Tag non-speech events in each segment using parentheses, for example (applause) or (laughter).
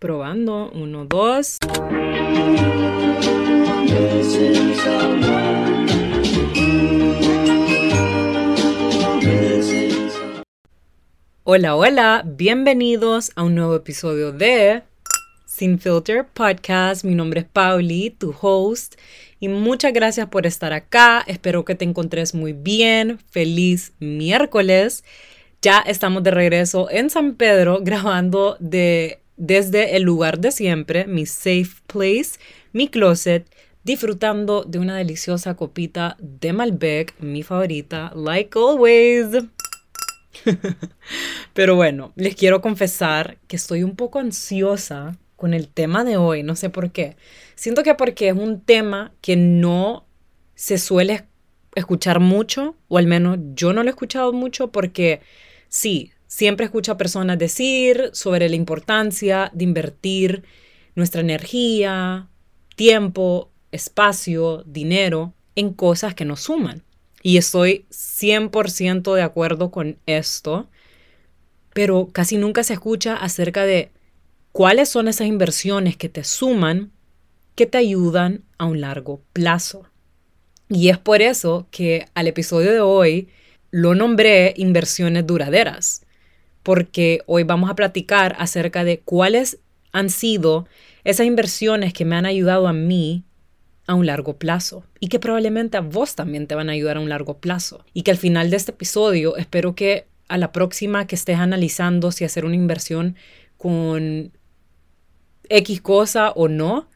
Probando. Uno, dos. Hola, hola, bienvenidos a un nuevo episodio de Sin Filter Podcast. Mi nombre es Pauli, tu host, y muchas gracias por estar acá. Espero que te encontres muy bien. Feliz miércoles. Ya estamos de regreso en San Pedro (laughs) grabando de, desde el lugar de siempre, mi safe place, mi closet, disfrutando de una deliciosa copita de Malbec, mi favorita, like always. (laughs) Pero bueno, les quiero confesar que estoy un poco ansiosa con el tema de hoy, no sé por qué. Siento que porque es un tema que no se suele escuchar mucho, o al menos yo no lo he escuchado mucho porque Sí, siempre escucho a personas decir sobre la importancia de invertir nuestra energía, tiempo, espacio, dinero en cosas que nos suman. Y estoy 100% de acuerdo con esto, pero casi nunca se escucha acerca de cuáles son esas inversiones que te suman, que te ayudan a un largo plazo. Y es por eso que al episodio de hoy lo nombré inversiones duraderas, porque hoy vamos a platicar acerca de cuáles han sido esas inversiones que me han ayudado a mí a un largo plazo y que probablemente a vos también te van a ayudar a un largo plazo. Y que al final de este episodio espero que a la próxima que estés analizando si hacer una inversión con X cosa o no,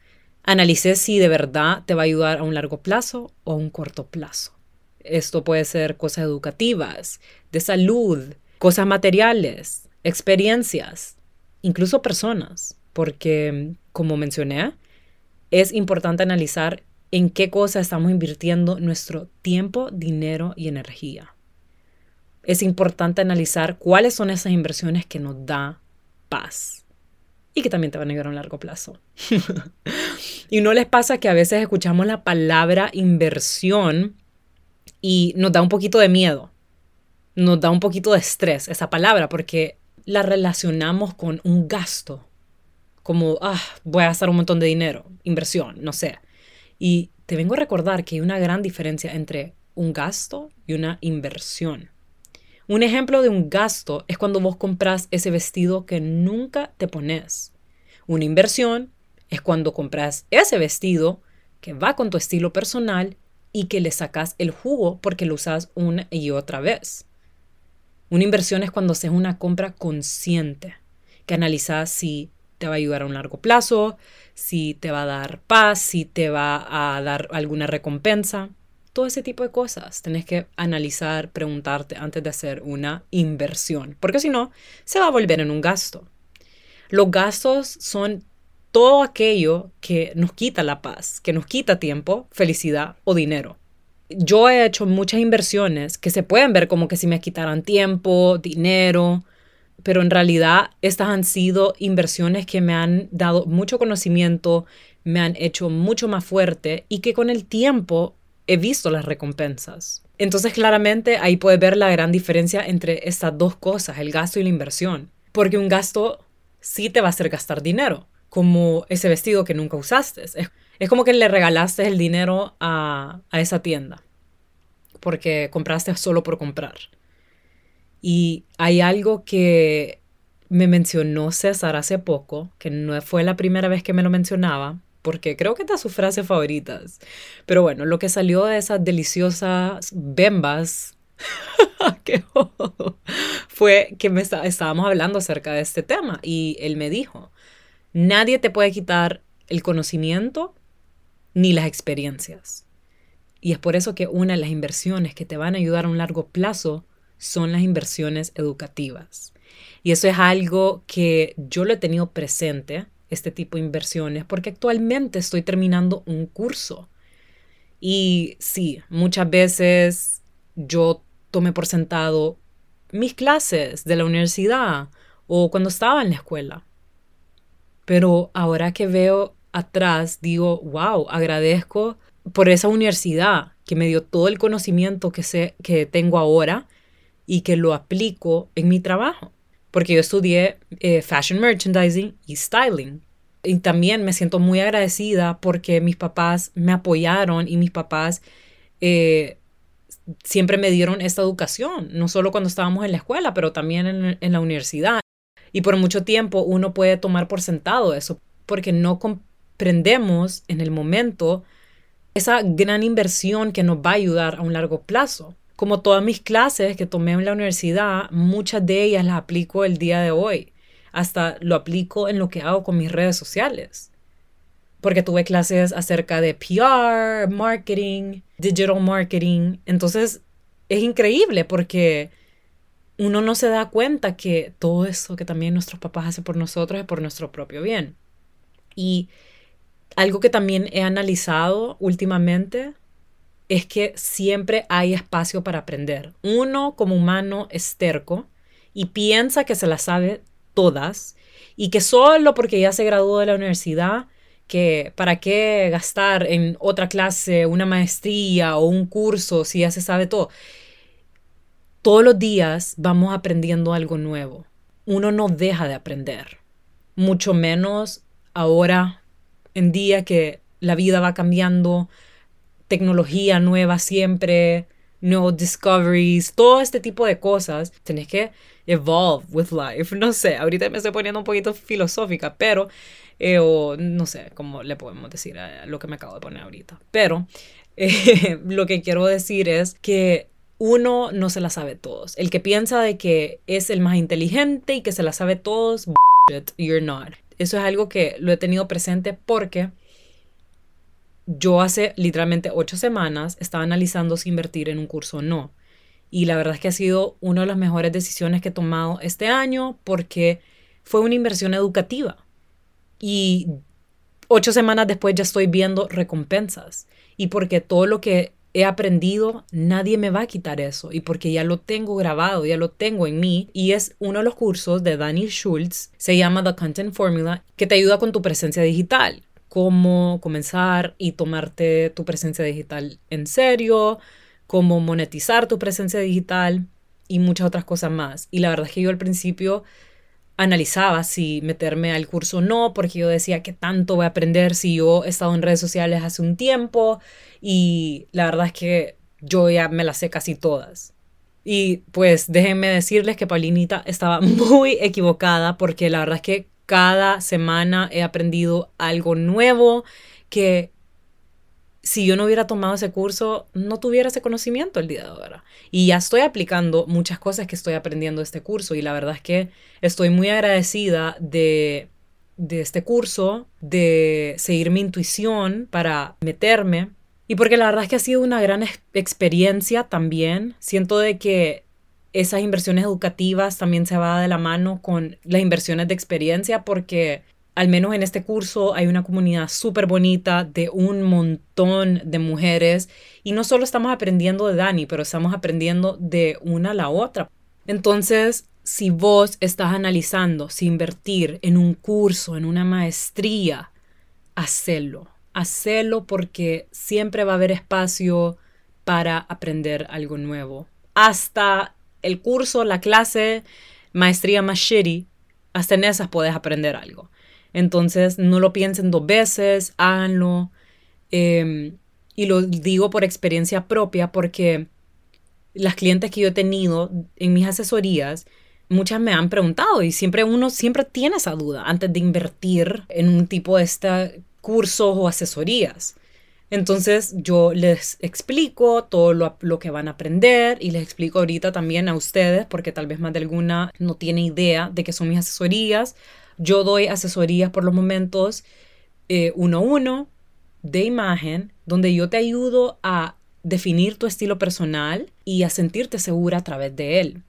analices si de verdad te va a ayudar a un largo plazo o a un corto plazo. Esto puede ser cosas educativas, de salud, cosas materiales, experiencias, incluso personas, porque, como mencioné, es importante analizar en qué cosas estamos invirtiendo nuestro tiempo, dinero y energía. Es importante analizar cuáles son esas inversiones que nos da paz y que también te van a ayudar a un largo plazo. (laughs) y no les pasa que a veces escuchamos la palabra inversión y nos da un poquito de miedo, nos da un poquito de estrés esa palabra porque la relacionamos con un gasto, como, ah, voy a gastar un montón de dinero, inversión, no sé. Y te vengo a recordar que hay una gran diferencia entre un gasto y una inversión. Un ejemplo de un gasto es cuando vos compras ese vestido que nunca te pones. Una inversión es cuando compras ese vestido que va con tu estilo personal y que le sacas el jugo porque lo usas una y otra vez. Una inversión es cuando haces una compra consciente, que analizas si te va a ayudar a un largo plazo, si te va a dar paz, si te va a dar alguna recompensa. Todo ese tipo de cosas tenés que analizar, preguntarte antes de hacer una inversión, porque si no, se va a volver en un gasto. Los gastos son todo aquello que nos quita la paz, que nos quita tiempo, felicidad o dinero. Yo he hecho muchas inversiones que se pueden ver como que si me quitaran tiempo, dinero, pero en realidad estas han sido inversiones que me han dado mucho conocimiento, me han hecho mucho más fuerte y que con el tiempo he visto las recompensas. Entonces claramente ahí puedes ver la gran diferencia entre estas dos cosas, el gasto y la inversión. Porque un gasto sí te va a hacer gastar dinero, como ese vestido que nunca usaste. Es, como que le regalaste el dinero a, a esa tienda porque compraste solo por comprar. Y hay algo que me mencionó César hace poco, que no fue la primera vez que me lo mencionaba, porque creo que es de sus frases favoritas. Pero bueno, lo que salió de esas deliciosas bembas (laughs) fue que me estábamos hablando acerca de este tema y él me dijo, Nadie te puede quitar el conocimiento ni las experiencias. Y es por eso que una de las inversiones que te van a ayudar a un largo plazo son las inversiones educativas. Y eso es algo que yo lo he tenido presente, este tipo de inversiones, porque actualmente estoy terminando un curso. Y sí, muchas veces yo tomé por sentado mis clases de la universidad o cuando estaba en la escuela. Pero ahora que veo atrás, digo, wow, agradezco por esa universidad que me dio todo el conocimiento que, sé, que tengo ahora y que lo aplico en mi trabajo. porque yo estudié eh, fashion merchandising y styling. Y también me siento muy agradecida porque mis papás me apoyaron y mis papás eh, siempre me dieron esta educación, no solo cuando estábamos en la escuela, pero también en, en la universidad. Y por mucho tiempo uno puede tomar por sentado eso, porque no comprendemos en el momento esa gran inversión que nos va a ayudar a un largo plazo. Como todas mis clases que tomé en la universidad, muchas de ellas las aplico el día de hoy. Hasta lo aplico en lo que hago con mis redes sociales. Porque tuve clases acerca de PR, marketing, digital marketing. Entonces, es increíble porque uno no se da cuenta que todo eso que también nuestros papás hacen por nosotros es por nuestro propio bien. Y algo que también he analizado últimamente es que siempre hay espacio para aprender. Uno como humano es terco y piensa que se las sabe todas y que solo porque ya se graduó de la universidad, que para qué gastar en otra clase, una maestría o un curso si ya se sabe todo. Todos los días vamos aprendiendo algo nuevo. Uno no deja de aprender, mucho menos ahora en día que la vida va cambiando, tecnología nueva siempre, nuevos discoveries, todo este tipo de cosas. Tenés que evolve with life. No sé, ahorita me estoy poniendo un poquito filosófica, pero, eh, o no sé cómo le podemos decir lo que me acabo de poner ahorita. Pero (laughs) eh, lo que quiero decir es que uno no se la sabe todos. El que piensa de que es el más inteligente y que se la sabe todos, (laughs) you're not. Eso es algo que lo he tenido presente porque yo hace literalmente ocho semanas estaba analizando si invertir en un curso o no. Y la verdad es que ha sido una de las mejores decisiones que he tomado este año porque fue una inversión educativa. Y ocho semanas después ya estoy viendo recompensas. Y porque todo lo que he aprendido, nadie me va a quitar eso. Y porque ya lo tengo grabado, ya lo tengo en mí. Y es uno de los cursos de Danny Schultz, se llama The Content Formula, que te ayuda con tu presencia digital. Cómo comenzar y tomarte tu presencia digital en serio, cómo monetizar tu presencia digital y muchas otras cosas más. Y la verdad es que yo al principio analizaba si meterme al curso o no, porque yo decía que tanto voy a aprender si yo he estado en redes sociales hace un tiempo y la verdad es que yo ya me las sé casi todas. Y pues déjenme decirles que Paulinita estaba (laughs) muy equivocada porque la verdad es que cada semana he aprendido algo nuevo que si yo no hubiera tomado ese curso, no tuviera ese conocimiento el día de ahora. Y ya estoy aplicando muchas cosas que estoy aprendiendo de este curso y la verdad es que estoy muy agradecida de, este curso, de seguir mi intuición para meterme. Y porque la verdad es que ha sido una gran experiencia también. Siento de que esas inversiones educativas también se va de la mano con las inversiones de experiencia porque al menos en este curso hay una comunidad súper bonita de un montón de mujeres y no solo estamos aprendiendo de Dani, pero estamos aprendiendo de una a la otra. Entonces, si vos estás analizando si invertir en un curso, en una maestría, hacelo. Hacelo porque siempre va a haber espacio para aprender algo nuevo. Hasta el curso, la clase, maestría más hasta en esas puedes aprender algo. Entonces, no lo piensen dos veces, háganlo. Em, y lo digo por experiencia propia porque las clientes que yo he tenido en mis asesorías, muchas me han preguntado y siempre uno siempre tiene esa duda antes de invertir en un tipo de este cursos o asesorías. Entonces yo les explico todo lo, lo, que van a aprender y les explico ahorita también a ustedes porque tal vez más de alguna no tiene idea de qué son mis asesorías yo doy asesorías por los momentos eh, uno a uno de imagen, donde yo te ayudo a definir tu estilo personal y a sentirte segura a través de él.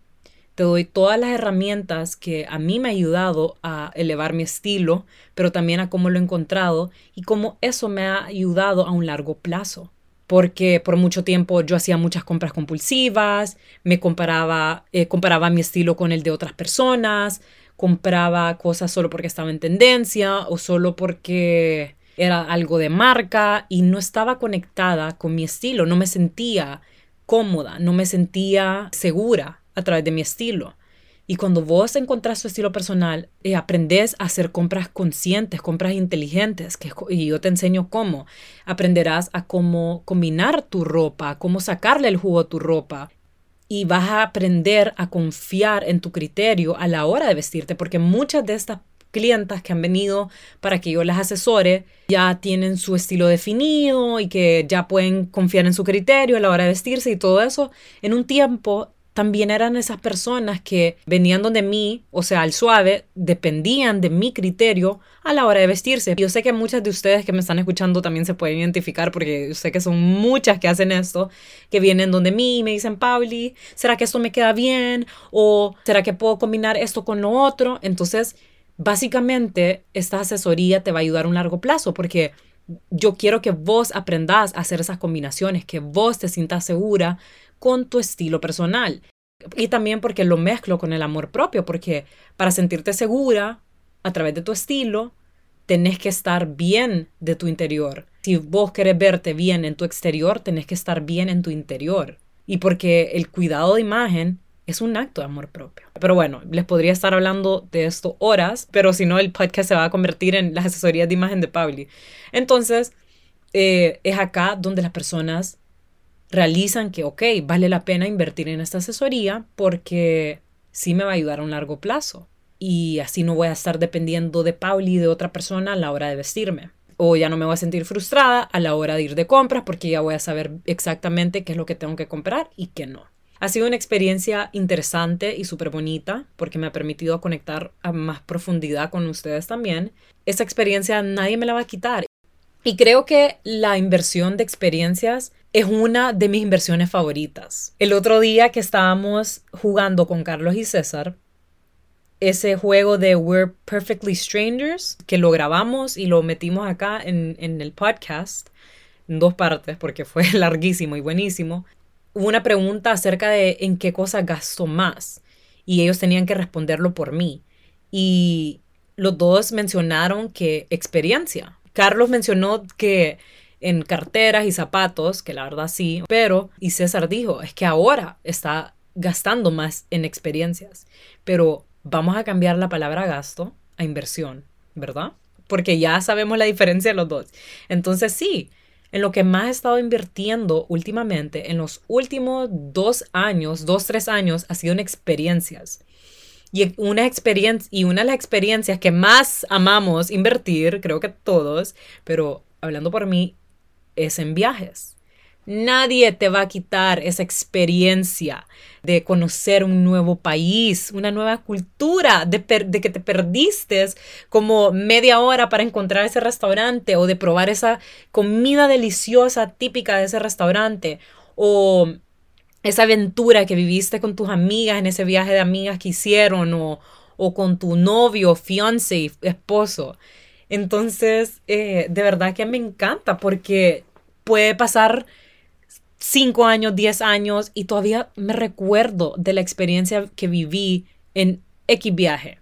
Te doy todas las herramientas que a mí me ha ayudado a elevar mi estilo, pero también a cómo lo he encontrado y cómo eso me ha ayudado a un largo plazo. Porque por mucho tiempo yo hacía muchas compras compulsivas, me comparaba, eh, comparaba mi estilo con el de otras personas, compraba cosas solo porque estaba en tendencia o solo porque era algo de marca y no estaba conectada con mi estilo, no me sentía cómoda, no me sentía segura a través de mi estilo. Y cuando vos encontrás tu estilo personal, eh, aprendes a hacer compras conscientes, compras inteligentes, que, y yo te enseño cómo. Aprenderás a cómo combinar tu ropa, cómo sacarle el jugo a tu ropa. Y vas a aprender a confiar en tu criterio a la hora de vestirte, porque muchas de estas clientas que han venido para que yo las asesore ya tienen su estilo definido y que ya pueden confiar en su criterio a la hora de vestirse y todo eso. En un tiempo también eran esas personas que venían donde mí, o sea, al suave, dependían de mi criterio a la hora de vestirse. Yo sé que muchas de ustedes que me están escuchando también se pueden identificar porque sé que son muchas que hacen esto, que vienen donde mí y me dicen, Pauli, ¿será que esto me queda bien? ¿O será que puedo combinar esto con lo otro? Entonces, básicamente, esta asesoría te va a ayudar a un largo plazo porque yo quiero que vos aprendas a hacer esas combinaciones, que vos te sientas segura con tu estilo personal. Y también porque lo mezclo con el amor propio, porque para sentirte segura a través de tu estilo, tenés que estar bien de tu interior. Si vos querés verte bien en tu exterior, tenés que estar bien en tu interior. Y porque el cuidado de imagen es un acto de amor propio. Pero bueno, les podría estar hablando de esto horas, pero si no, el podcast se va a convertir en las asesorías de imagen de Pauli. Entonces, eh, es acá donde las personas realizan que, ok, vale la pena invertir en esta asesoría porque sí me va a ayudar a un largo plazo. Y así no voy a estar dependiendo de Pauli y de otra persona a la hora de vestirme. O ya no me voy a sentir frustrada a la hora de ir de compras porque ya voy a saber exactamente qué es lo que tengo que comprar y qué no. Ha sido una experiencia interesante y súper bonita porque me ha permitido conectar a más profundidad con ustedes también. Esa experiencia nadie me la va a quitar. Y creo que la inversión de experiencias es una de mis inversiones favoritas. El otro día que estábamos jugando con Carlos y César, ese juego de We're Perfectly Strangers, que lo grabamos y lo metimos acá en, en el podcast, en dos partes, porque fue (laughs) larguísimo y buenísimo, hubo una pregunta acerca de en qué cosa gasto más y ellos tenían que responderlo por mí. Y los dos mencionaron que experiencia. Carlos mencionó que en carteras y zapatos, que la verdad sí, pero, y César dijo, es que ahora está gastando más en experiencias, pero vamos a cambiar la palabra gasto a inversión, ¿verdad? Porque ya sabemos la diferencia de los dos. Entonces sí, en lo que más he estado invirtiendo últimamente, en los últimos dos años, dos, tres años, ha sido en experiencias. Y una experiencia, y una de las experiencias que más amamos invertir, creo que todos, pero hablando por mí, es en viajes. Nadie te va a quitar esa experiencia de conocer un nuevo país, una nueva cultura, de, que te perdiste como media hora para encontrar ese restaurante o de probar esa comida deliciosa típica de ese restaurante o esa aventura que viviste con tus amigas en ese viaje de amigas que hicieron o, o con tu novio, fiance, esposo. Entonces, eh, de verdad que me encanta porque puede pasar cinco años, diez años y todavía me recuerdo de la experiencia que viví en X viaje.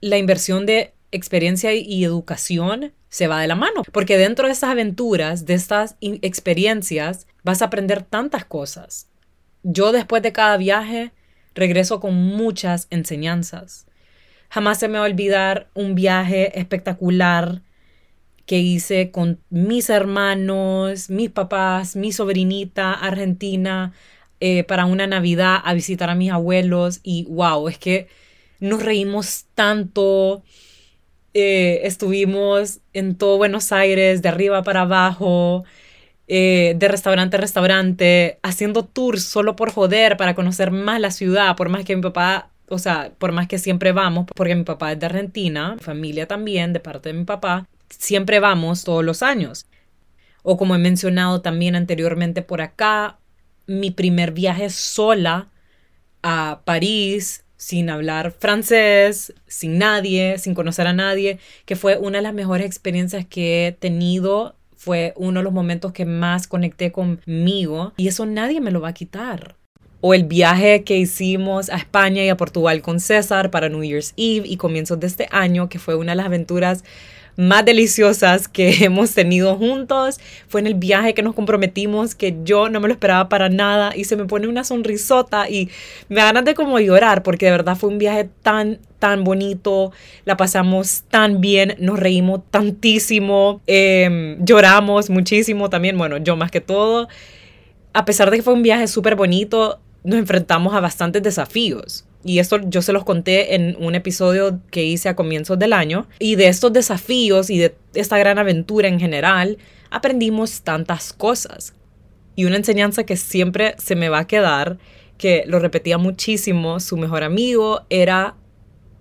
La inversión de experiencia y educación se va de la mano, porque dentro de estas aventuras, de estas experiencias, vas a aprender tantas cosas. Yo después de cada viaje regreso con muchas enseñanzas. Jamás se me va a olvidar un viaje espectacular que hice con mis hermanos, mis papás, mi sobrinita argentina eh, para una Navidad a visitar a mis abuelos y wow, es que nos reímos tanto. Eh, estuvimos en todo Buenos Aires, de arriba para abajo, eh, de restaurante a restaurante, haciendo tours solo por joder, para conocer más la ciudad, por más que mi papá o sea, por más que siempre vamos, porque mi papá es de Argentina, familia también, de parte de mi papá, siempre vamos todos los años. O como he mencionado también anteriormente por acá, mi primer viaje sola a París, sin hablar francés, sin nadie, sin conocer a nadie, que fue una de las mejores experiencias que he tenido, fue uno de los momentos que más conecté conmigo y eso nadie me lo va a quitar o el viaje que hicimos a España y a Portugal con César para New Year's Eve y comienzos de este año, que fue una de las aventuras más deliciosas que (laughs) hemos tenido juntos. Fue en el viaje que nos comprometimos, que yo no me lo esperaba para nada y se me pone una sonrisota y me da ganas de como llorar porque de verdad fue un viaje tan, tan bonito, la pasamos tan bien, nos reímos tantísimo, em, lloramos muchísimo también, bueno, yo más que todo. A pesar de que fue un viaje súper bonito, nos enfrentamos a bastantes desafíos. Y esto yo se los conté en un episodio que hice a comienzos del año. Y de estos desafíos y de esta gran aventura en general, aprendimos tantas cosas. Y una enseñanza que siempre se me va a quedar, que lo repetía muchísimo su mejor amigo, era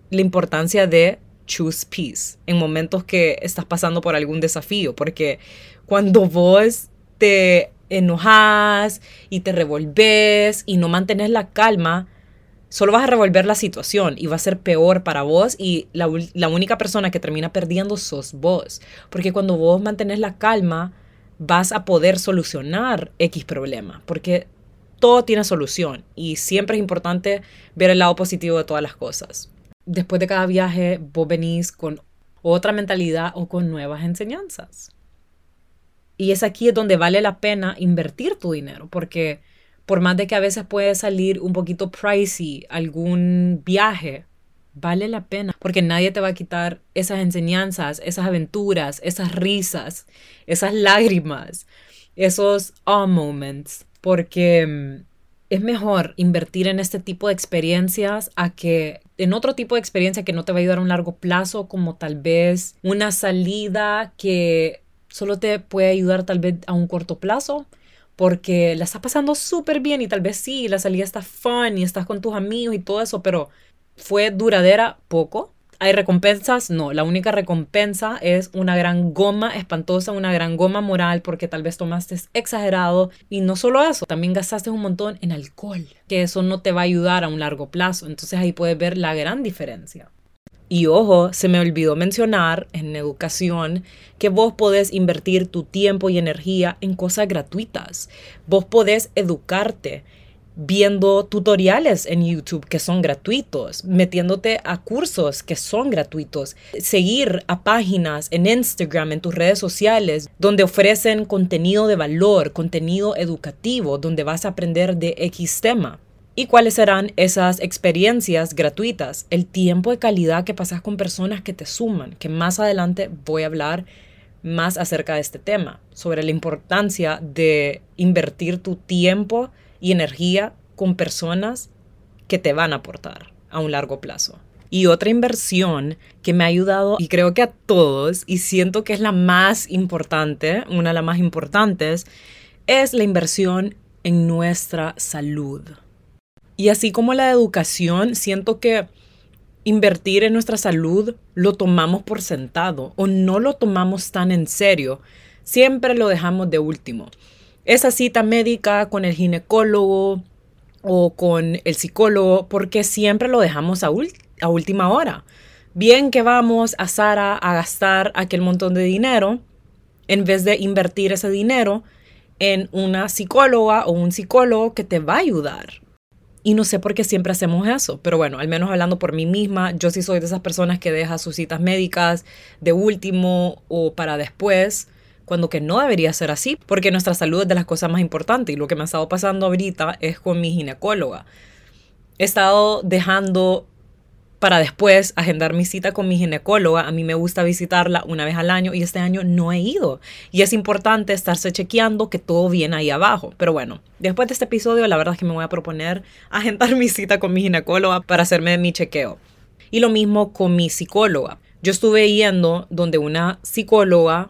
la importancia de choose peace en momentos que estás pasando por algún desafío. Porque cuando vos te enojas y te revolves y no mantienes la calma, solo vas a revolver la situación y va a ser peor para vos y la, única persona que termina perdiendo sos vos. Porque cuando vos mantenés la calma, vas a poder solucionar X problema. Porque todo tiene solución y siempre es importante ver el lado positivo de todas las cosas. Después de cada viaje, vos venís con otra mentalidad o con nuevas enseñanzas. Y es aquí donde vale la pena invertir tu dinero, porque por más de que a veces puede salir un poquito pricey algún viaje, vale la pena, porque nadie te va a quitar esas enseñanzas, esas aventuras, esas risas, esas lágrimas, esos ah moments, porque mm, es mejor invertir en este tipo de experiencias a que en otro tipo de experiencia que no te va a ayudar a un largo plazo, como tal vez una salida que solo te puede ayudar tal vez a un corto plazo, porque la estás pasando súper bien y tal vez sí, la salida está fun y estás con tus amigos y todo eso, pero fue duradera poco. ¿Hay recompensas? No, la única recompensa es una gran goma espantosa, una gran goma moral porque tal vez tomaste exagerado y no solo eso, también gastaste un montón en alcohol, que eso no te va a ayudar a un largo plazo. Entonces ahí puedes ver la gran diferencia. Y ojo, se me olvidó mencionar en educación que vos podés invertir tu tiempo y energía en cosas gratuitas. Vos podés educarte viendo tutoriales en YouTube que son gratuitos, metiéndote a cursos que son gratuitos, seguir a páginas en Instagram, en tus redes sociales, donde ofrecen contenido de valor, contenido educativo, donde vas a aprender de X tema. ¿Y cuáles serán esas experiencias gratuitas? El tiempo de calidad que pasas con personas que te suman, que más adelante voy a hablar más acerca de este tema, sobre la importancia de invertir tu tiempo y energía con personas que te van a aportar a un largo plazo. Y otra inversión que me ha ayudado, y creo que a todos, y siento que es la más importante, una de las más importantes, es la inversión en nuestra salud. Y así como la educación, siento que invertir en nuestra salud lo tomamos por sentado o no lo tomamos tan en serio. Siempre lo dejamos de último. Esa cita médica con el ginecólogo o con el psicólogo, porque siempre lo dejamos a, a última hora. Bien que vamos a Sara a gastar aquel montón de dinero, en vez de invertir ese dinero en una psicóloga o un psicólogo que te va a ayudar y no sé por qué siempre hacemos eso, pero bueno, al menos hablando por mí misma, yo sí soy de esas personas que deja sus citas médicas de último o para después, cuando que no debería ser así, porque nuestra salud es de las cosas más importantes y lo que me ha estado pasando ahorita es con mi ginecóloga. He estado dejando para después agendar mi cita con mi ginecóloga. A mí me gusta visitarla una vez al año y este año no he ido. Y es importante estarse chequeando que todo viene ahí abajo. Pero bueno, después de este episodio la verdad es que me voy a proponer (laughs) agendar mi cita con mi ginecóloga para hacerme mi chequeo. Y lo mismo con mi psicóloga. Yo estuve yendo donde una psicóloga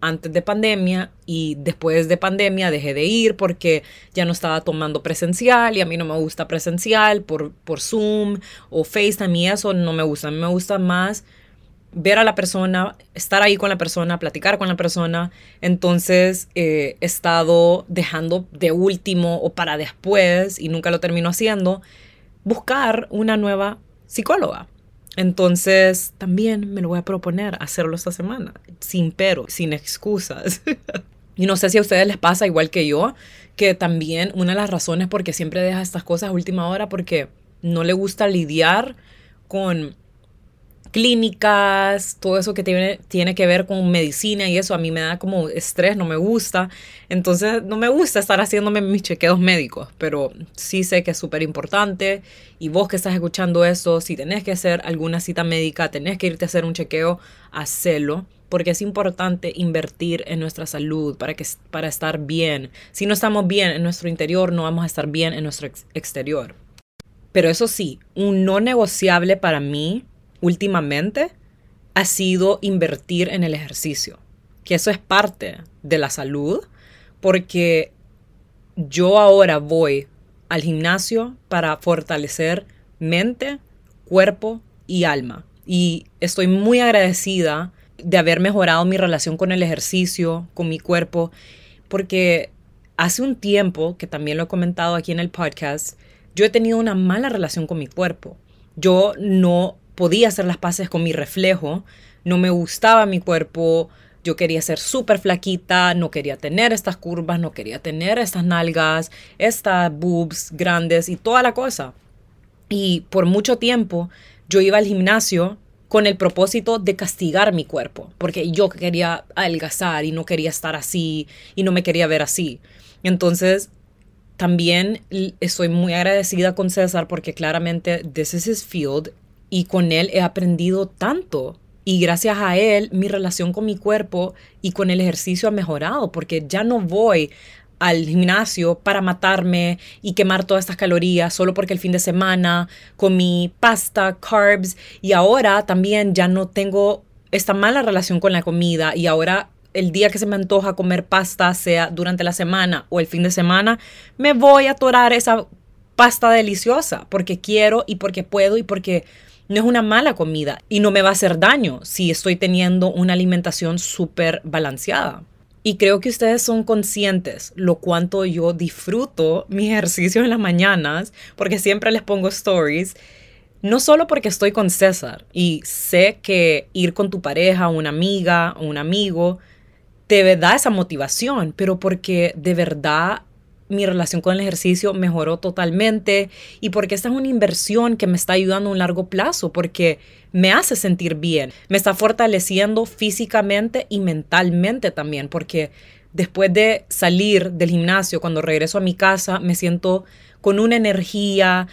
antes de pandemia y después de pandemia dejé de ir porque ya no estaba tomando presencial y a mí no me gusta presencial por, por Zoom o FaceTime y eso no me gusta. A mí me gusta más ver a la persona, estar ahí con la persona, platicar con la persona. Entonces eh, he estado dejando de último o para después y nunca lo termino haciendo, buscar una nueva psicóloga. Entonces, también me lo voy a proponer hacerlo esta semana, sin pero, sin excusas. (laughs) y no sé si a ustedes les pasa igual que yo, que también una de las razones por qué siempre deja estas cosas a última hora porque no le gusta lidiar con clínicas, todo eso que tiene, tiene que ver con medicina y eso a mí me da como estrés, no me gusta. Entonces no me gusta estar haciéndome mis chequeos médicos, pero sí sé que es súper importante. Y vos que estás escuchando esto, si tenés que hacer alguna cita médica, tenés que irte a hacer un chequeo, hacelo. Porque es importante invertir en nuestra salud para, que, para estar bien. Si no estamos bien en nuestro interior, no vamos a estar bien en nuestro exterior. Pero eso sí, un no negociable para mí últimamente ha sido invertir en el ejercicio, que eso es parte de la salud, porque yo ahora voy al gimnasio para fortalecer mente, cuerpo y alma. Y estoy muy agradecida de haber mejorado mi relación con el ejercicio, con mi cuerpo, porque hace un tiempo, que también lo he comentado aquí en el podcast, yo he tenido una mala relación con mi cuerpo. Yo no podía hacer las paces con mi reflejo, no me gustaba mi cuerpo, yo quería ser súper flaquita, no quería tener estas curvas, no quería tener estas nalgas, estas boobs grandes y toda la cosa. Y por mucho tiempo yo iba al gimnasio con el propósito de castigar mi cuerpo, porque yo quería adelgazar y no quería estar así y no me quería ver así. Entonces, también estoy muy agradecida con César porque claramente this is his field y con él he aprendido tanto. Y gracias a él, mi relación con mi cuerpo y con el ejercicio ha mejorado, porque ya no voy al gimnasio para matarme y quemar todas estas calorías solo porque el fin de semana comí pasta, carbs y ahora también ya no tengo esta mala relación con la comida y ahora el día que se me antoja comer pasta, sea durante la semana o el fin de semana, me voy a atorar esa pasta deliciosa porque quiero y porque puedo y porque no es una mala comida y no me va a hacer daño si estoy teniendo una alimentación súper balanceada. Y creo que ustedes son conscientes lo cuánto yo disfruto mi ejercicio en las mañanas, porque siempre les pongo stories, no solo porque estoy con César y sé que ir con tu pareja, una amiga un amigo, te da esa motivación, pero porque de verdad mi relación con el ejercicio mejoró totalmente y porque esta es una inversión que me está ayudando a un largo plazo, porque me hace sentir bien, me está fortaleciendo físicamente y mentalmente también, porque después de salir del gimnasio, cuando regreso a mi casa, me siento con una energía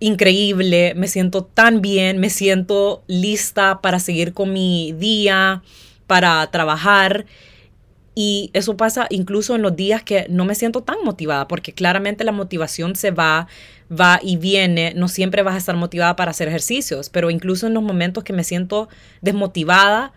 increíble, me siento tan bien, me siento lista para seguir con mi día, para trabajar y eso pasa incluso en los días que no me siento tan motivada, porque claramente la motivación se va, va y viene. No siempre vas a estar motivada para hacer ejercicios, pero incluso en los momentos que me siento desmotivada,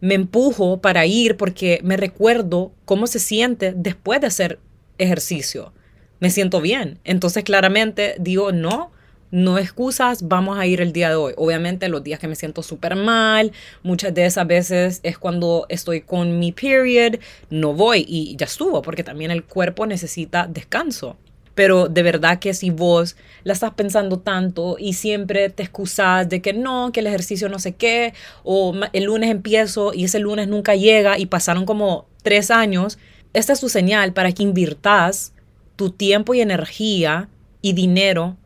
me empujo para ir porque me recuerdo cómo se siente después de hacer ejercicio. Me siento bien. Entonces claramente digo, no, no excusas, vamos a ir el día de hoy. Obviamente los días que me siento súper mal, muchas de esas veces es cuando estoy con mi period, no voy y ya estuvo, porque también el cuerpo necesita descanso. Pero de verdad que si vos la estás pensando tanto y siempre te excusas de que no, que el ejercicio no sé qué, o el lunes empiezo y ese lunes nunca llega y pasaron como tres años, esta es tu señal para que invirtas tu tiempo y energía y dinero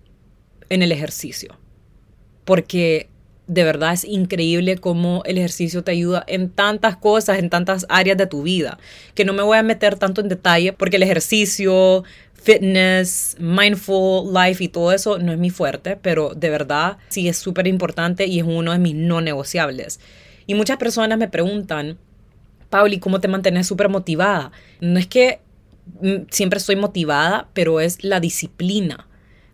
en el ejercicio. Porque de verdad es increíble cómo el ejercicio te ayuda en tantas cosas, en tantas áreas de tu vida, que no me voy a meter tanto en detalle porque el ejercicio, fitness, mindful life y todo eso no es mi fuerte, pero de verdad sí es súper importante y es uno de mis no negociables. Y muchas personas me preguntan, Pauli, ¿cómo te mantienes súper motivada? No es que mm, siempre estoy motivada, pero es la disciplina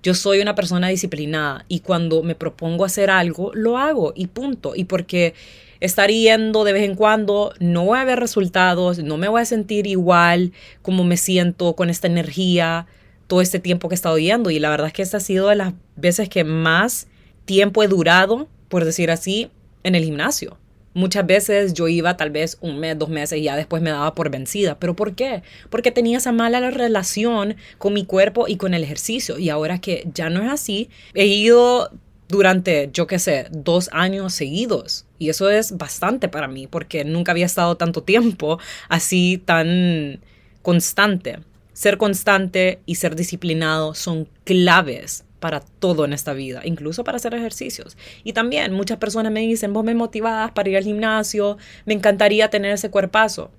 yo soy una persona disciplinada y cuando me propongo hacer algo, lo hago y punto. Y porque estar yendo de vez en cuando, no voy a ver resultados, no me voy a sentir igual como me siento con esta energía todo este tiempo que he estado yendo. Y la verdad es que esta ha sido de las veces que más tiempo he durado, por decir así, en el gimnasio. Muchas veces yo iba tal vez un mes, dos meses y ya después me daba por vencida. ¿Pero por qué? Porque tenía esa mala relación con mi cuerpo y con el ejercicio. Y ahora que ya no es así, he ido durante, yo qué sé, dos años seguidos. Y eso es bastante para mí porque nunca había estado tanto tiempo así tan constante. Ser constante y ser disciplinado son claves para todo en esta vida, incluso para hacer ejercicios. Y también muchas personas me dicen, vos me motivás para ir al gimnasio, me encantaría tener ese cuerpazo.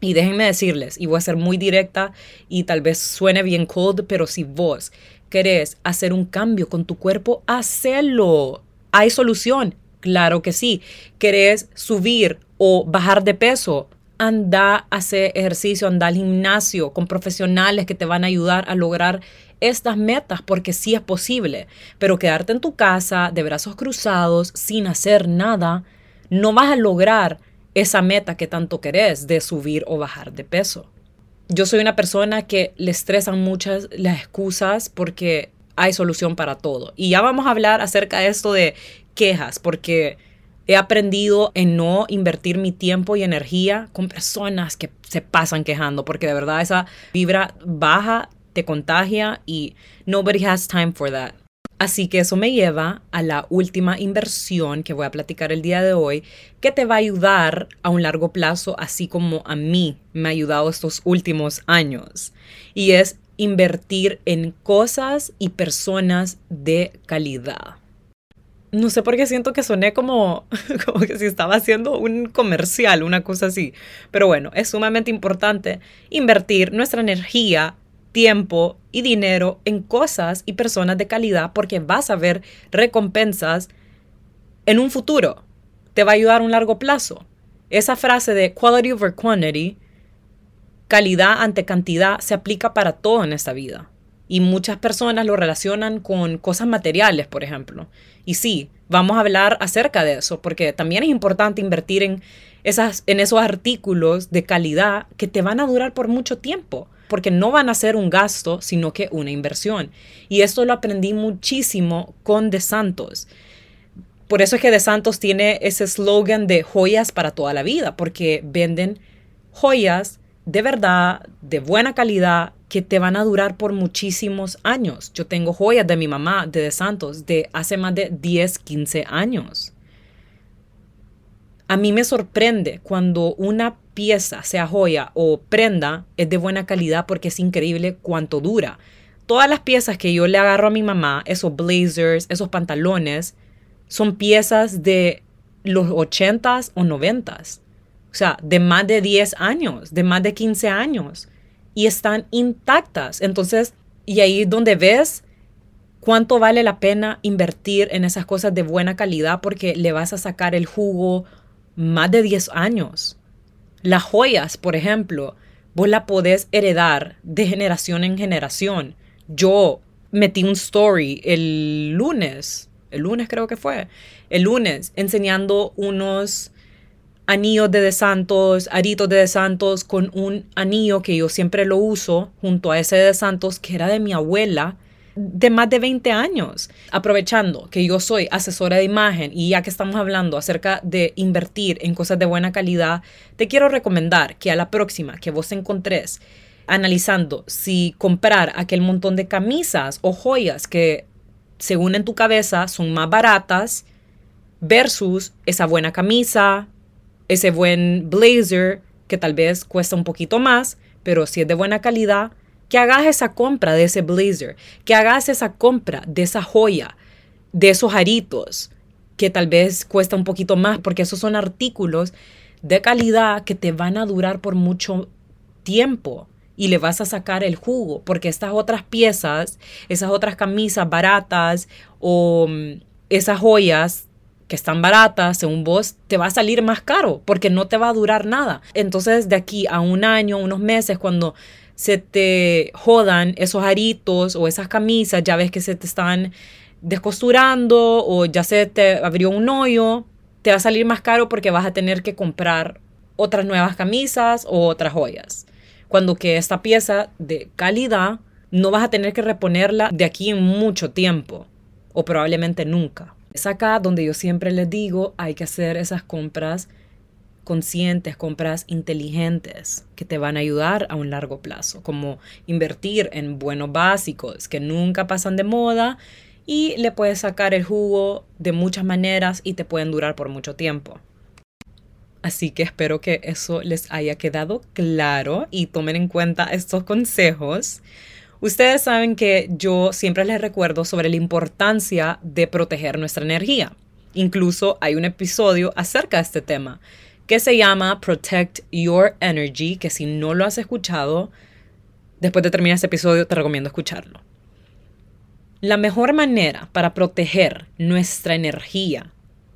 Y déjenme decirles, y voy a ser muy directa y tal vez suene bien cold, pero si vos querés hacer un cambio con tu cuerpo, hacelo. ¿Hay solución? Claro que sí. ¿Querés subir o bajar de peso? Anda a hacer ejercicio, anda al gimnasio con profesionales que te van a ayudar a lograr estas metas porque sí es posible. Pero quedarte en tu casa de brazos cruzados sin hacer nada, no vas a lograr esa meta que tanto querés de subir o bajar de peso yo soy una persona que le estresan muchas las excusas porque hay solución para todo. Y ya vamos a hablar acerca de esto de quejas, porque he aprendido en no invertir mi tiempo y energía con personas que se pasan quejando, porque de verdad esa vibra baja te contagia y nobody has time for that. Así que eso me lleva a la última inversión que voy a platicar el día de hoy, que te va a ayudar a un largo plazo, así como a mí me ha ayudado estos últimos años. Y es invertir en cosas y personas de calidad. No sé por qué siento que soné como, (laughs) como que si estaba haciendo un comercial, una cosa así. Pero bueno, es sumamente importante invertir nuestra energía tiempo y dinero en cosas y personas de calidad porque vas a ver recompensas en un futuro. Te va a ayudar a un largo plazo. Esa frase de quality over quantity, calidad ante cantidad, se aplica para todo en esta vida. Y muchas personas lo relacionan con cosas materiales, por ejemplo. Y sí, vamos a hablar acerca de eso, porque también es importante invertir en, esas, en esos artículos de calidad que te van a durar por mucho tiempo porque no van a ser un gasto, sino que una inversión. Y esto lo aprendí muchísimo con De Santos. Por eso es que De Santos tiene ese slogan de joyas para toda la vida, porque venden joyas de verdad, de buena calidad, que te van a durar por muchísimos años. Yo tengo joyas de mi mamá, de De Santos, de hace más de 10, 15 años. A mí me sorprende cuando una pieza, sea joya o prenda, es de buena calidad porque es increíble cuánto dura. Todas las piezas que yo le agarro a mi mamá, esos blazers, esos pantalones, son piezas de los 80s o 90s. O sea, de más de 10 años, de más de 15 años. Y están intactas. Entonces, y ahí es donde ves cuánto vale la pena invertir en esas cosas de buena calidad porque le vas a sacar el jugo más de 10 años. Las joyas, por ejemplo, vos la podés heredar de generación en generación. Yo metí un story el lunes, el lunes creo que fue, el lunes, enseñando unos anillos de De Santos, aritos de De Santos, con un anillo que yo siempre lo uso junto a ese de Santos que era de mi abuela de más de 20 años. Aprovechando que yo soy asesora de imagen y ya que estamos hablando acerca de invertir en cosas de buena calidad, te quiero recomendar que a la próxima que vos encontres analizando si comprar aquel montón de camisas o joyas que según en tu cabeza son más baratas versus esa buena camisa, ese buen blazer que tal vez cuesta un poquito más, pero si es de buena calidad, que hagas esa compra de ese blazer, que hagas esa compra de esa joya, de esos aritos, que tal vez cuesta un poquito más, porque esos son artículos de calidad que te van a durar por mucho tiempo y le vas a sacar el jugo, porque estas otras piezas, esas otras camisas baratas o mm, esas joyas que están baratas, según vos, te va a salir más caro porque no te va a durar nada. Entonces, de aquí a un año, unos meses, cuando se te jodan esos aritos o esas camisas, ya ves que se te están descosturando o ya se te abrió un hoyo, te va a salir más caro porque vas a tener que comprar otras nuevas camisas o otras joyas. Cuando que esta pieza de calidad no vas a tener que reponerla de aquí en mucho tiempo o probablemente nunca. Es acá donde yo siempre les digo, hay que hacer esas compras conscientes, compras inteligentes que te van a ayudar a un largo plazo, como invertir en buenos básicos que nunca pasan de moda y le puedes sacar el jugo de muchas maneras y te pueden durar por mucho tiempo. Así que espero que eso les haya quedado claro y tomen en cuenta estos consejos. Ustedes saben que yo siempre les recuerdo sobre la importancia de proteger nuestra energía. Incluso hay un episodio acerca de este tema que se llama Protect Your Energy, que si no lo has escuchado, después de terminar este episodio te recomiendo escucharlo. La mejor manera para proteger nuestra energía,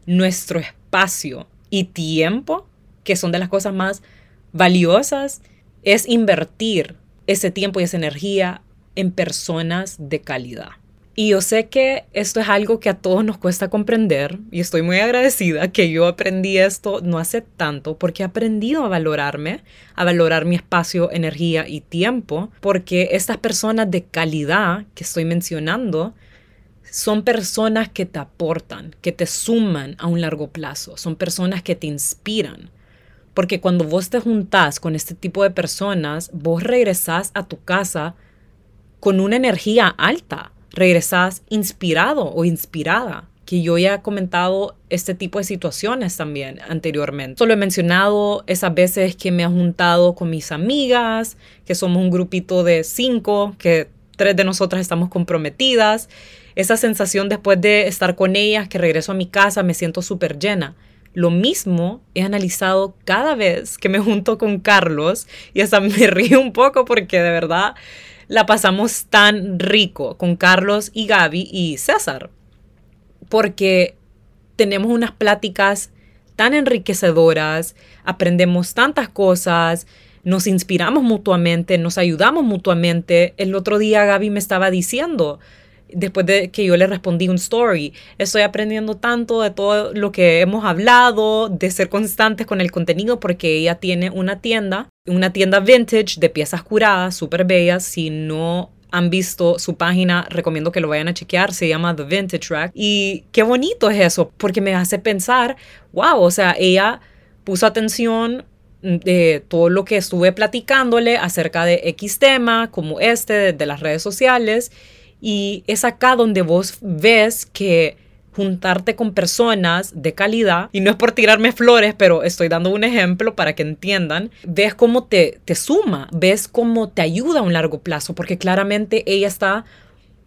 nuestro espacio y tiempo, que son de las cosas más valiosas, es invertir ese tiempo y esa energía en personas de calidad. Y yo sé que esto es algo que a todos nos cuesta comprender y estoy muy agradecida que yo aprendí esto no hace tanto porque he aprendido a valorarme, a valorar mi espacio, energía y tiempo, porque estas personas de calidad que estoy mencionando son personas que te aportan, que te suman a un largo plazo, son personas que te inspiran. Porque cuando vos te juntás con este tipo de personas, vos regresás a tu casa con una energía alta, regresás inspirado o inspirada, que yo ya he comentado este tipo de situaciones también anteriormente. Solo he mencionado esas veces que me he juntado con mis amigas, que somos un grupito de cinco, que tres de nosotras estamos comprometidas. Esa sensación después de estar con ellas, que regreso a mi casa, me siento súper llena. Lo mismo he analizado cada vez que me junto con Carlos y hasta (laughs) me río un poco porque de verdad la pasamos tan rico con Carlos y Gaby y César, porque tenemos unas pláticas tan enriquecedoras, aprendemos tantas cosas, nos inspiramos mutuamente, nos ayudamos mutuamente. El otro día Gaby me estaba diciendo, después de que yo le respondí un story. Estoy aprendiendo tanto de todo lo que hemos hablado, de ser constantes con el contenido, porque ella tiene una tienda, una tienda vintage de piezas curadas, súper bellas. Si no han visto su página, recomiendo que lo vayan a chequear, se llama The Vintage Rack. Y qué bonito es eso, porque me hace pensar, wow, o sea, ella puso atención de todo lo que estuve platicándole acerca de X tema, como este, de las redes sociales y es acá donde vos ves que juntarte con personas de calidad, y no es por tirarme flores, pero estoy dando un ejemplo para que entiendan, ves cómo te, te suma, ves cómo te ayuda a un largo plazo, porque claramente ella está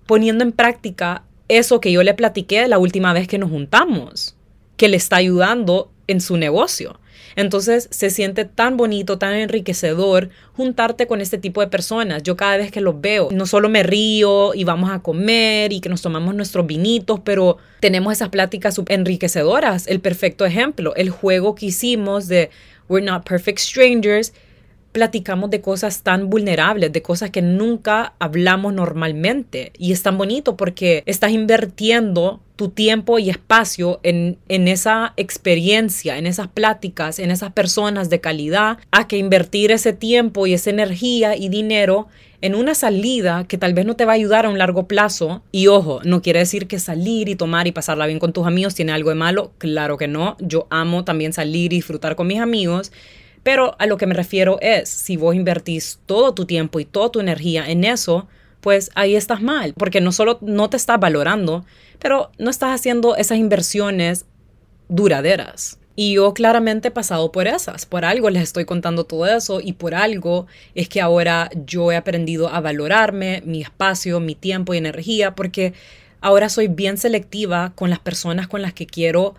poniendo en práctica eso que yo le platiqué la última vez que nos juntamos, que le está ayudando en su negocio. Entonces se siente tan bonito, tan enriquecedor juntarte con este tipo de personas. Yo cada vez que los veo, no solo me río y vamos a comer y que nos tomamos nuestros vinitos, pero tenemos esas pláticas enriquecedoras. El perfecto ejemplo, el juego que hicimos de We're Not Perfect Strangers platicamos de cosas tan vulnerables, de cosas que nunca hablamos normalmente. Y es tan bonito porque estás invirtiendo tu tiempo y espacio en, en, esa experiencia, en esas pláticas, en esas personas de calidad, a que invertir ese tiempo y esa energía y dinero en una salida que tal vez no te va a ayudar a un largo plazo. Y ojo, no quiere decir que salir y tomar y pasarla bien con tus amigos tiene algo de malo. Claro que no. Yo amo también salir y disfrutar con mis amigos pero a lo que me refiero es, si vos invertís todo tu tiempo y toda tu energía en eso, pues ahí estás mal, porque no solo no te estás valorando, pero no estás haciendo esas inversiones duraderas. Y yo claramente he pasado por esas, por algo les estoy contando todo eso y por algo es que ahora yo he aprendido a valorarme, mi espacio, mi tiempo y energía, porque ahora soy bien selectiva con las personas con las que quiero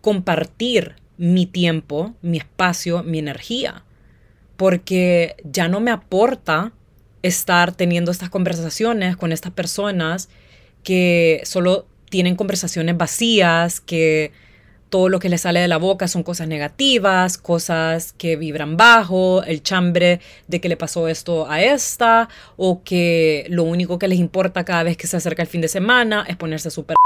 compartir mi tiempo, mi espacio, mi energía, porque ya no me aporta estar teniendo estas conversaciones con estas personas que solo tienen conversaciones vacías, que todo lo que les sale de la boca son cosas negativas, cosas que vibran bajo, el chambre de que le pasó esto a esta, o que lo único que les importa cada vez que se acerca el fin de semana es ponerse súper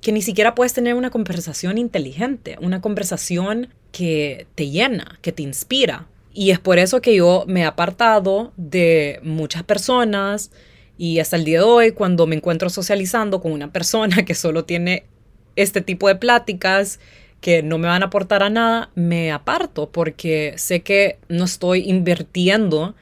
que ni siquiera puedes tener una conversación inteligente, una conversación que te llena, que te inspira. Y es por eso que yo me he apartado de muchas personas y hasta el día de hoy cuando me encuentro socializando con una persona (laughs) que solo tiene este tipo de pláticas que no me van a aportar a nada, me aparto porque sé que no estoy invirtiendo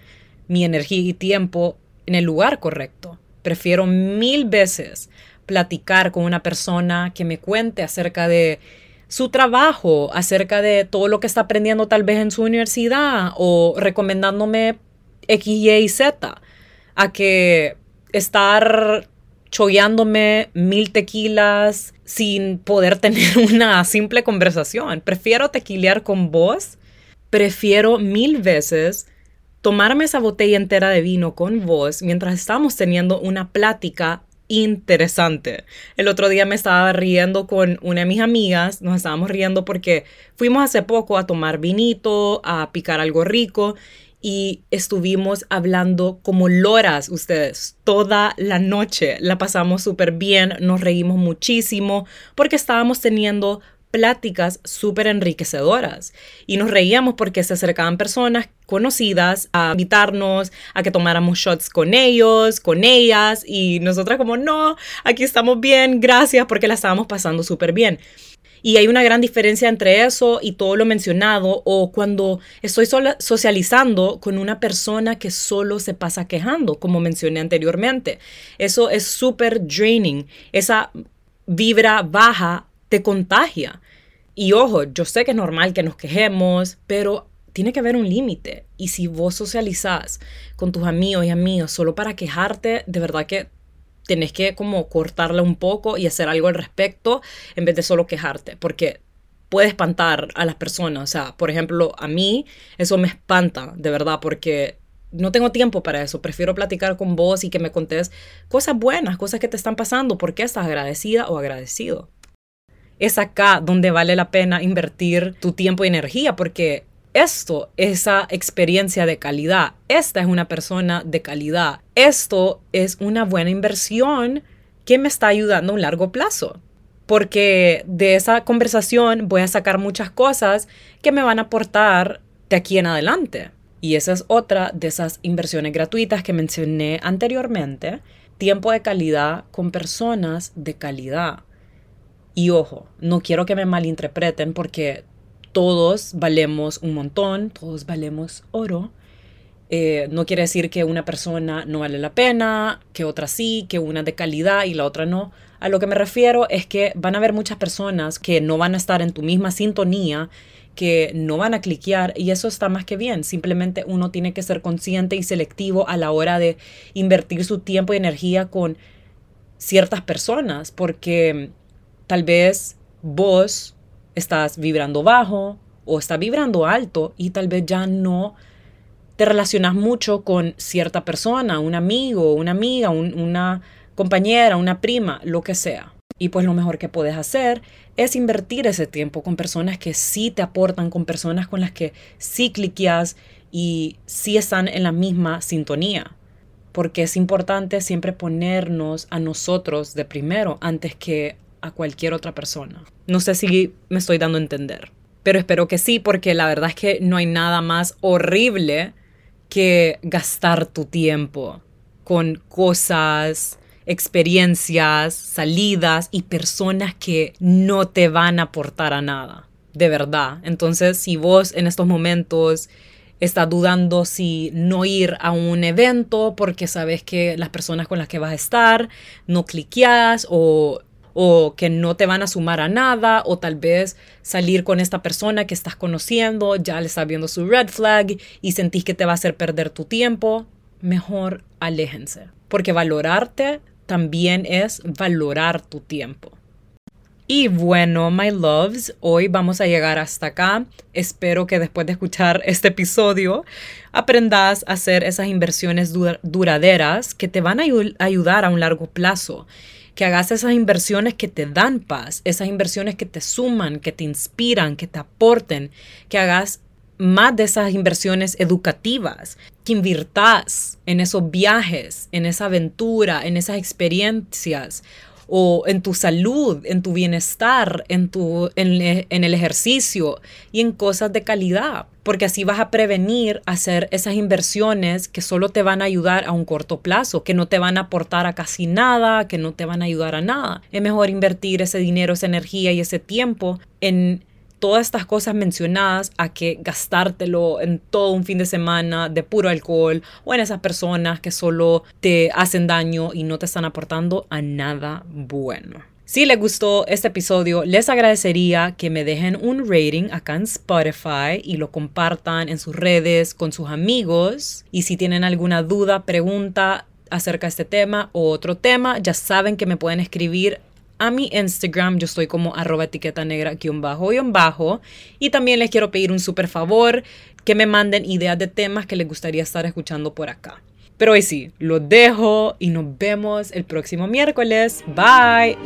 mi energía y tiempo en el lugar correcto. Prefiero mil veces platicar con una persona que me cuente acerca de su trabajo, acerca de todo lo que está aprendiendo tal vez en su universidad o recomendándome X, Y y Z, a que estar chollándome mil tequilas sin poder (laughs) tener una simple conversación. Prefiero tequilear con vos, prefiero mil veces tomarme esa botella entera de vino con vos mientras estamos teniendo una plática interesante. El otro día me estaba riendo con una de mis amigas, nos estábamos riendo porque fuimos hace poco a tomar vinito, a picar algo rico y estuvimos hablando como loras ustedes toda la noche. La pasamos súper bien, nos reímos muchísimo porque estábamos teniendo pláticas súper enriquecedoras y nos reíamos porque se acercaban personas conocidas a invitarnos a que tomáramos shots con ellos, con ellas y nosotras como no, aquí estamos bien, gracias porque la estábamos pasando súper bien. Y hay una gran diferencia entre eso y todo lo mencionado o cuando estoy socializando con una persona que solo se pasa quejando, como mencioné anteriormente. Eso es súper draining. Esa vibra baja te contagia. Y ojo, yo sé que es normal que nos quejemos, pero tiene que haber un límite. Y si vos socializás con tus amigos y amigas solo para quejarte, de verdad que tenés que como cortarla un poco y hacer algo al respecto en vez de solo quejarte, porque puede espantar a las personas. O sea, por ejemplo, a mí eso me espanta, de verdad, porque no tengo tiempo para eso. Prefiero platicar con vos y que me contés cosas buenas, cosas que te están pasando, porque estás agradecida o agradecido. Es acá donde vale la pena invertir tu tiempo y energía, porque esto, esa experiencia de calidad, esta es una persona de calidad, esto es una buena inversión que me está ayudando a un largo plazo. Porque de esa conversación voy a sacar muchas cosas que me van a aportar de aquí en adelante. Y esa es otra de esas inversiones gratuitas que mencioné anteriormente. Tiempo de calidad con personas de calidad. Y ojo, no quiero que me malinterpreten porque todos valemos un montón, todos valemos oro. Eh, no quiere decir que una persona no vale la pena, que otra sí, que una de calidad y la otra no. A lo que me refiero es que van a haber muchas personas que no van a estar en tu misma sintonía, que no van a cliquear y eso está más que bien. Simplemente uno tiene que ser consciente y selectivo a la hora de invertir su tiempo y energía con ciertas personas, porque tal vez vos estás vibrando bajo o estás vibrando alto y tal vez ya no te relacionas mucho con cierta persona, un amigo, una amiga, una compañera, una prima, lo que sea. Y pues lo mejor que puedes hacer es invertir ese tiempo con personas que sí te aportan, con personas con las que sí cliqueas y sí están en la misma sintonía. Porque es importante siempre ponernos a nosotros de primero antes que a cualquier otra persona. No sé si me estoy dando a entender, pero espero que sí, porque la verdad es que no hay nada más horrible que gastar tu tiempo con cosas, experiencias, salidas y personas que no te van a aportar a nada, de verdad. Entonces, si vos en estos momentos estás dudando si no ir a un evento porque sabes que las personas con las que vas a estar no cliqueas o o que no te van a sumar a nada o tal vez salir con esta persona que estás conociendo, ya le estás viendo su red flag y sentís que te va a hacer perder tu tiempo, mejor aléjense. Porque valorarte también es valorar tu tiempo. Y bueno, my loves, hoy vamos a llegar hasta acá. Espero que después de escuchar este episodio aprendas a hacer esas inversiones duraderas que te van a ayudar a un largo plazo que hagas esas inversiones que te dan paz, esas inversiones que te suman, que te inspiran, que te aporten, que hagas más de esas inversiones educativas, que invirtas en esos viajes, en esa aventura, en esas experiencias o en tu salud, en tu bienestar, en, tu, en, en, el ejercicio y en cosas de calidad, porque así vas a prevenir hacer esas inversiones que solo te van a ayudar a un corto plazo, que no te van a aportar a casi nada, que no te van a ayudar a nada. Es mejor invertir ese dinero, esa energía y ese tiempo en todas estas cosas mencionadas a que gastártelo en todo un fin de semana de puro alcohol o en esas personas que solo te hacen daño y no te están aportando a nada bueno. Si les gustó este episodio, les agradecería que me dejen un rating acá en Spotify y lo compartan en sus redes con sus amigos. Y si tienen alguna duda, pregunta acerca de este tema o otro tema, ya saben que me pueden escribir a mi Instagram. Yo estoy como arroba etiqueta negra guion bajo guion bajo. Y también les quiero pedir un súper favor que me manden ideas de temas que les gustaría estar escuchando por acá. Pero hoy sí, lo dejo y nos vemos el próximo miércoles. Bye.